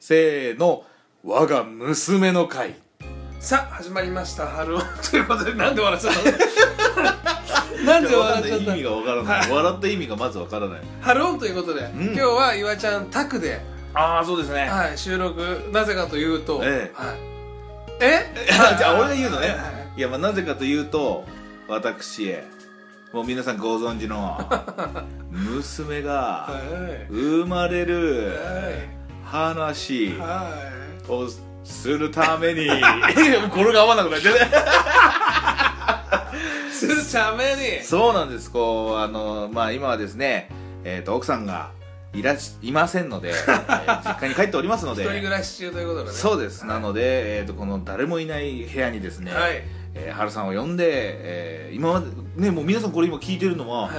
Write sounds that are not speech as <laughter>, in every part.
せーの。我が娘の会。さあ始まりました。春をということでなんで笑っちゃったの？<laughs> なんで笑っちゃった意味がわからない笑った意味がまずわからない。春オンということで、ん。今日は岩ちゃん宅で、ああそうですね。はい、収録なぜかというと、えはい、え？<laughs> じゃあ俺が言うのね。はい。はいいやまあなぜかというと私へ。もう皆さんご存知の <laughs> 娘がはい。生まれる話はいをするために。<laughs> これが合わなくなっちゃう。ねするために。そうなんです。こうあのまあ今はですねえっ、と奥さんがいらしいませんので、<laughs> えー実家に帰っておりますの一で人暮らし中ということでね。そうです、なので、えー、とこの誰もいない部屋にですね、はい。えー、春さんを呼んで、えー今までねもう皆さんこれ今聞いてるのは、はい。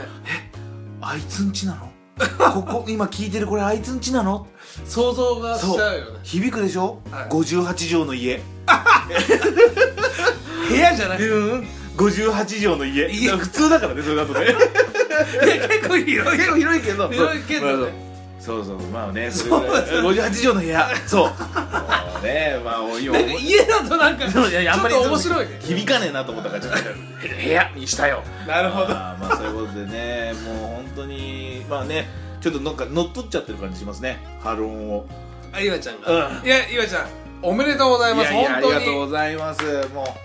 あいつんちなの？<laughs> ここ今聞いてるこれあいつんちなの？想像がしちゃうよね。響くでしょ、はい。58畳の家。<laughs> 部屋じゃなくてうん。58畳の家。家普通だからねそれだとね。いや結構広い <laughs> 結構広いけど。広いけどね。そうそう。まあねそれぐらい。58畳の部屋。そうねまあ今なんか家だとなんか <laughs> ちょっと面白いね。響かねえなと思ったからちょっと部屋にしたよ。なるほど。まあまあそういうことでねもう本当にまあねちょっとなんか乗っ取っちゃってる感じしますね。ハロンを。あ岩ちゃんが、うん。いや岩ちゃんおめでとうございます。ありがとうございます。も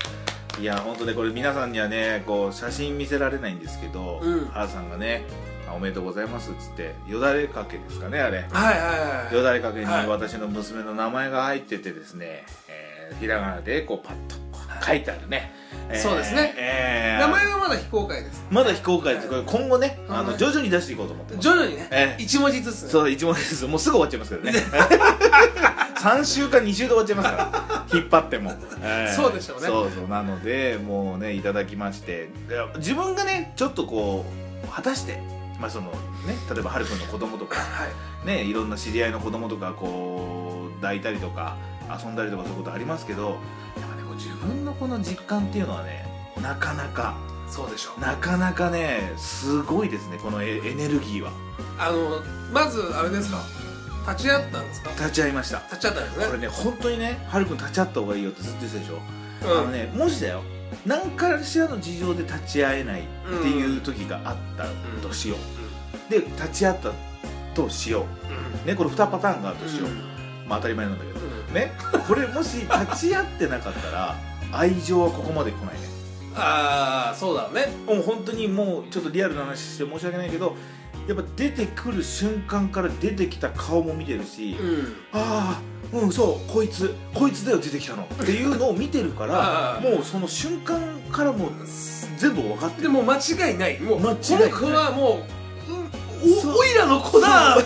ういや本当ねこれ皆さんにはねこう写真見せられないんですけど、うん。原さんがねあおめでとうございますっつってよだれかけですかねあれ。はいはいはいよだれかけにはい。私の娘の名前が入っててですね、えーひらがなでこうパッと書いてあるね、えーそうですね。えー。名前はまだ非公開です。まだ非公開です。これ今後ねあはい。の徐々に出していこうと思って徐々にね、ええ一文字ずつ。ねそう一問ですもうすぐ終わっちゃいますけどね。<laughs> 3週か2週で終わっちゃいますから。<laughs> 引っ張っても、えー。そうでしょうね。そうそう。なのでもうねいただきまして。で自分がねちょっとこう果たしてまあそのね例えばはるくんの子供とかはい。ねいろんな知り合いの子供とかこう抱いたりとか遊んだりとかそういうことありますけどやっぱねこう自分のこの実感っていうのはねなかなかそうでしょう。なかなかねすごいですねこのエエネルギーは。あのまずあれですか？立ち会ったんですか？立ち会いました。立ち会ったんですね。これね本当にねはるくん立ち会った方がいいよってずっと言ってたでしょ、うん。あのねもしだよ何かしらの事情で立ち会えないっていう時があったとしよう、で立ち会ったとしよう。ねこれ2パターンがあるとしよう、まあ当たり前なんだけど。ね。これもし立ち会ってなかったら愛情はここまで来ないねああそうだね。もう本当にもうちょっとリアルな話して申し訳ないけどやっぱ出てくる瞬間から出てきた顔も見てるし、うん。ああうんそうこいつこいつだよ出てきたの。っていうのを見てるか <laughs> あらあもうその瞬間からもう全部分かってる。でも間違いない。もう間違いない。この子はもう、うん、そう。おおいらの子だ。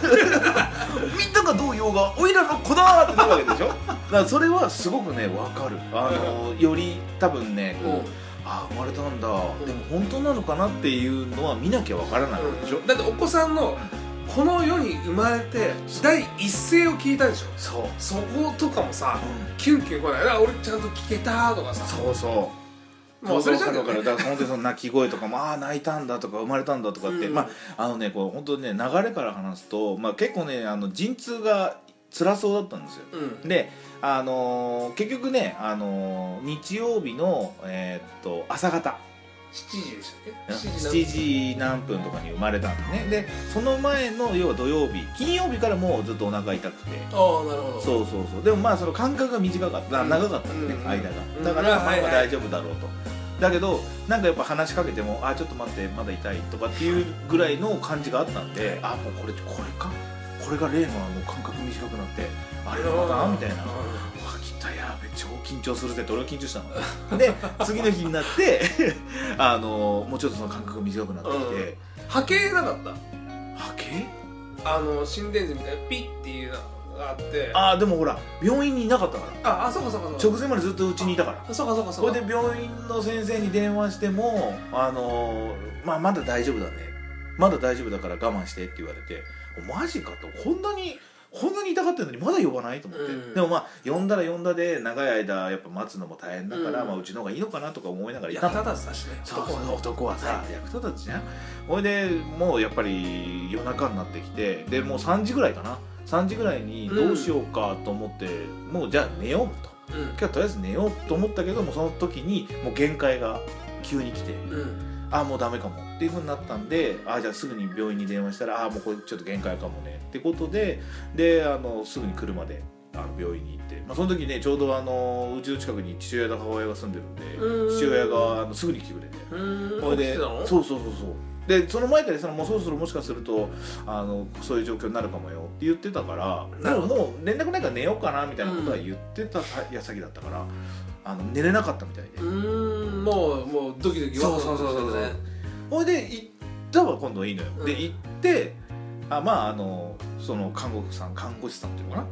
みんながどう言おうがおいらの子だってなるわけでしょ？だからそれはすごくね分かる。あのより多分ねこう、うんああ生まれたんだ、でも本当なのかなっていうのは見なきゃ分からない。でしょ、だってお子さんのこの世に生まれて第一声を聞いたでしょ。そう、そことかもさキュンキュン来ない。あ俺ちゃんと聞けたとかさ。そうそう。もう忘れちゃうだからだから本当にその泣き声とかもああ泣いたんだとか生まれたんだとかって、うん。まああのねこう本当にね流れから話すと、まあ、結構ねあの陣痛が辛そうだったんですよ。うん。であのー結局ね、あのー日曜日の、えーっと朝方。7時でしたっけ？7時何分？とかに生まれたんですね。でその前の要は土曜日金曜日からもうずっとお腹痛くて。ああなるほど。そうそうそう。でもまあその間隔が短かった。うん。長かったんでね、うん。間が。うん。だからまあ大丈夫だろうと。だけどなんかやっぱ話しかけても「あちょっと待ってまだ痛い」とかっていうぐらいの感じがあったんであもうこれこれかこれが例のあの間隔短くなってあれまだみたいな「あ来たやべ超緊張するぜ」って俺は緊張したの。<laughs> で次の日になって <laughs> あのもうちょっとその間隔が短くなってきて波形なかっ波形？たあの心電図みたいなピッっていうのがあって。あああでもほら病院にいなかったから。あそうかそうかそうか。直前までずっとうちにいたから。あそうかそうかそかそうれで病院の先生に電話しても「あのーまあ、まだ大丈夫だね。まだ大丈夫だから我慢して」って言われて「マジか」とこんなにこんなに痛がってるのにまだ呼ばないと思って、うん。でもまあ呼んだら呼んだで長い間やっぱ待つのも大変だから、うん。まあ、うちの方がいいのかなとか思いながら役立たずだしね男はね男はさ。役立たずじゃんほいでもうやっぱり夜中になってきてでもう3時ぐらいかな。3時ぐらいにどうしようかと思って、もうじゃあ寝ようと。うん。今日はとりあえず寝ようと思ったけどもその時にもう限界が急に来て。うんあもうダメかもっていうふうになったんであじゃあすぐに病院に電話したらあもうこれちょっと限界かもね。ってことでであのすぐに車であの病院に行って、まあ、その時ねちょうどあのうちの近くに父親と母親が住んでるんでうん。父親があのすぐに来てくれて。うん。それでそうそうそうそう。でその前からそのもうそろそろもしかするとあのそういう状況になるかもよって言ってたからなるほど。もう連絡ないから寝ようかなみたいなことは言ってた矢先だったから、あの寝れなかったみたいで、もうもうドキドキワクワクそうそう。そうそうしててねほいで行ったわ今度いいのよ、うん。で行ってあまああのその看護婦さん看護師さんっていうのか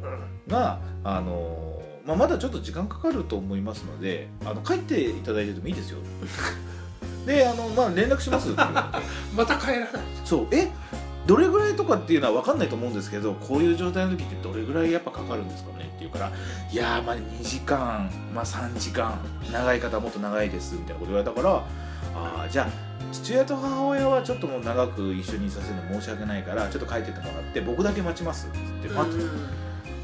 な？があの、まあ、まだちょっと時間かかると思いますのであの帰っていただいててもいいですよ。<laughs> であの、まあ、連絡しますって言われてまた帰らない。そう。え？どれぐらいとかっていうのは分かんないと思うんですけどこういう状態の時ってどれぐらいやっぱかかるんですかねって言うからいやーまあ2時間、まあ、3時間長い方はもっと長いですみたいなこと言われたからああじゃあ父親と母親はちょっともう長く一緒にいさせるの申し訳ないからちょっと帰ってってもらって僕だけ待ちますっつって待ってた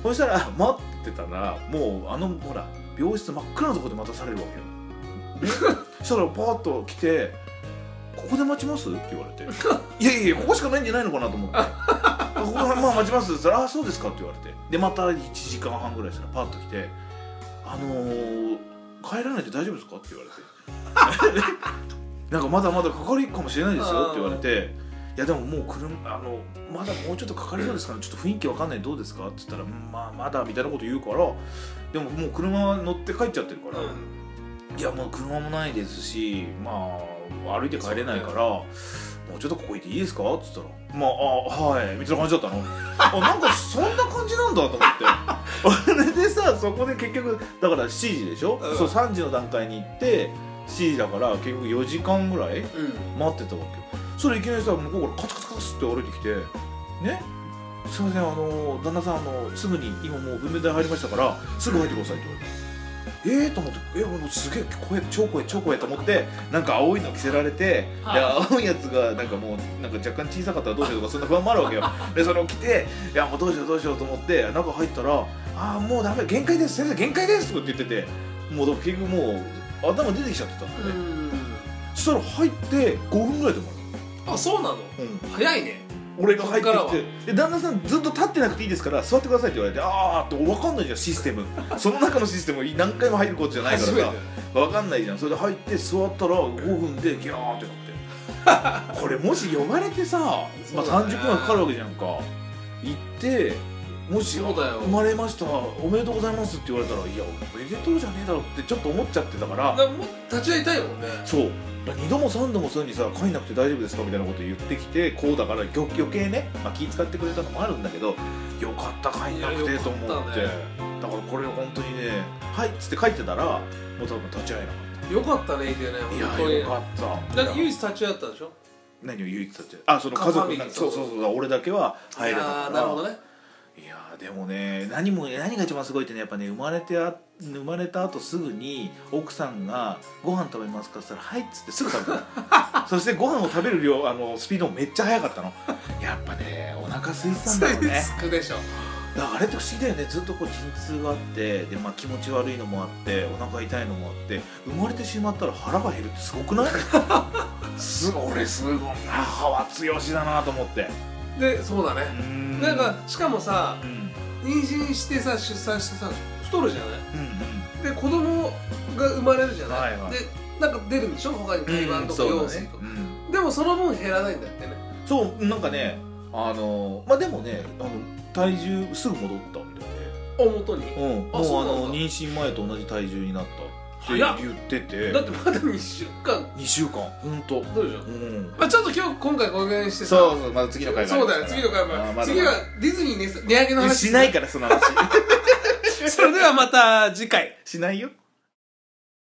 そしたら待ってたらもうあのほら病室真っ暗なところで待たされるわけよ。ね <laughs> そしたらパーッと来て「ここで待ちます?」って言われて「いやいやここしかないんじゃないのかなと思って「あここはまあ待ちます」って言ったら「あそうですか」って言われて。でまた1時間半ぐらいしたらパーッと来て「あのー、帰らないで大丈夫ですか?」って言われて「<laughs> なんかまだまだかかるかもしれないですよ」って言われて。いやでももう車あのまだもうちょっとかかりそうですか？ら、ちょっと雰囲気わかんない。どうですか？って言ったら、うんまあまだみたいなこと言うから。でももう車乗って帰っちゃってるから、いやもう車もないですしまあ歩いて帰れないからもうちょっとここいていいですか？って言ったら「まああはい」みたいな感じだったの。あなんかそんな感じなんだと思って。<laughs> それでさそこで結局だから7時でしょ、うん。そう3時の段階に行って7時だから結局4時間ぐらいうん。待ってたわけよ。それいきなりさ向こうからカツカツカツって歩いてきてね？すいませんあの旦那さんあのすぐに今もう分娩台入りましたからすぐ入ってくださいって言われてえーと思ってえもうすげえ声超声超声と思ってなんか青いの着せられて、はい。で青いやつがなんかもうなんか若干小さかったらどうしようとかそんな不安もあるわけよ。でそれを着ていやもうどうしようどうしようと思って中入ったら「ああもうダメ限界です先生限界です」とかって言っててもう結局もう頭出てきちゃってたんだよね、そしたら入って5分ぐらいで終わあそうなの？る、うん、早いね俺が入ってきてで旦那さんずっと立ってなくていいですから座ってくださいって言われてああって分かんないじゃんシステム。<laughs> その中のシステム何回も入ることじゃないからさ。分かんないじゃん。それで入って座ったら5分でギャーってなって。<laughs> これもし呼ばれてさ、まあ、そうだね30分はかかるわけじゃんか。行ってもし生まれましたおめでとうございますって言われたらいやおめでとうじゃねえだろってちょっと思っちゃってたから。だからもう立ち会いたいもんね。そう。だ2度も3度もそういうふうにさ帰んなくて大丈夫ですかみたいなこと言ってきてこうだから余余計ね、まあ、気使ってくれたのもあるんだけどよかった帰んなくてと思って。ね。だからこれ本当にね「はい」っつって帰ってたらもう多分立ち会えなかよかったねいてねったい本当に。やよかった。だって唯一立ち会ったでしょ？何を唯一立ち会えあその家族そうそうそう。俺だけは入れた。からあーなるほどねいやーでもね何も何が一番すごいってねやっぱね生まれてあ生まれた後すぐに奥さんが「ご飯食べますか?」って言ったら「はい」っつってすぐ食べた <laughs> そしてご飯を食べる量あのスピードもめっちゃ速かったの。やっぱねお腹空いてたんだろうね。つくでしょ。だからあれって不思議だよね。ずっとこう陣痛があってで、まあ、気持ち悪いのもあってお腹痛いのもあって生まれてしまったら腹が減るってすごくない？<laughs> すごい俺すごい母は強しだなと思って。でそうだね。うんなんかしかもさうん。妊娠してさ出産してさ太るじゃない？うんうん。で子供が生まれるじゃない、はいはい。でなんか出るんでしょ？他に胎盤とかうん羊水とか、でもその分減らないんだってね。そうなんかねあのまあでもねあの体重すぐ戻ったみたいお元に？で、うん、もうあの妊娠前と同じ体重になった言ってて。だってまだ2週間。2週間。ほんと。どうでしょ？う、うん。まあ、ちょっと今日今回このぐらいにしてさ。そうそうまた次の回があそうだよ次の回も、まだ次はディズニーに値上げの話。しないからその話。<laughs> それではまた次回。しないよ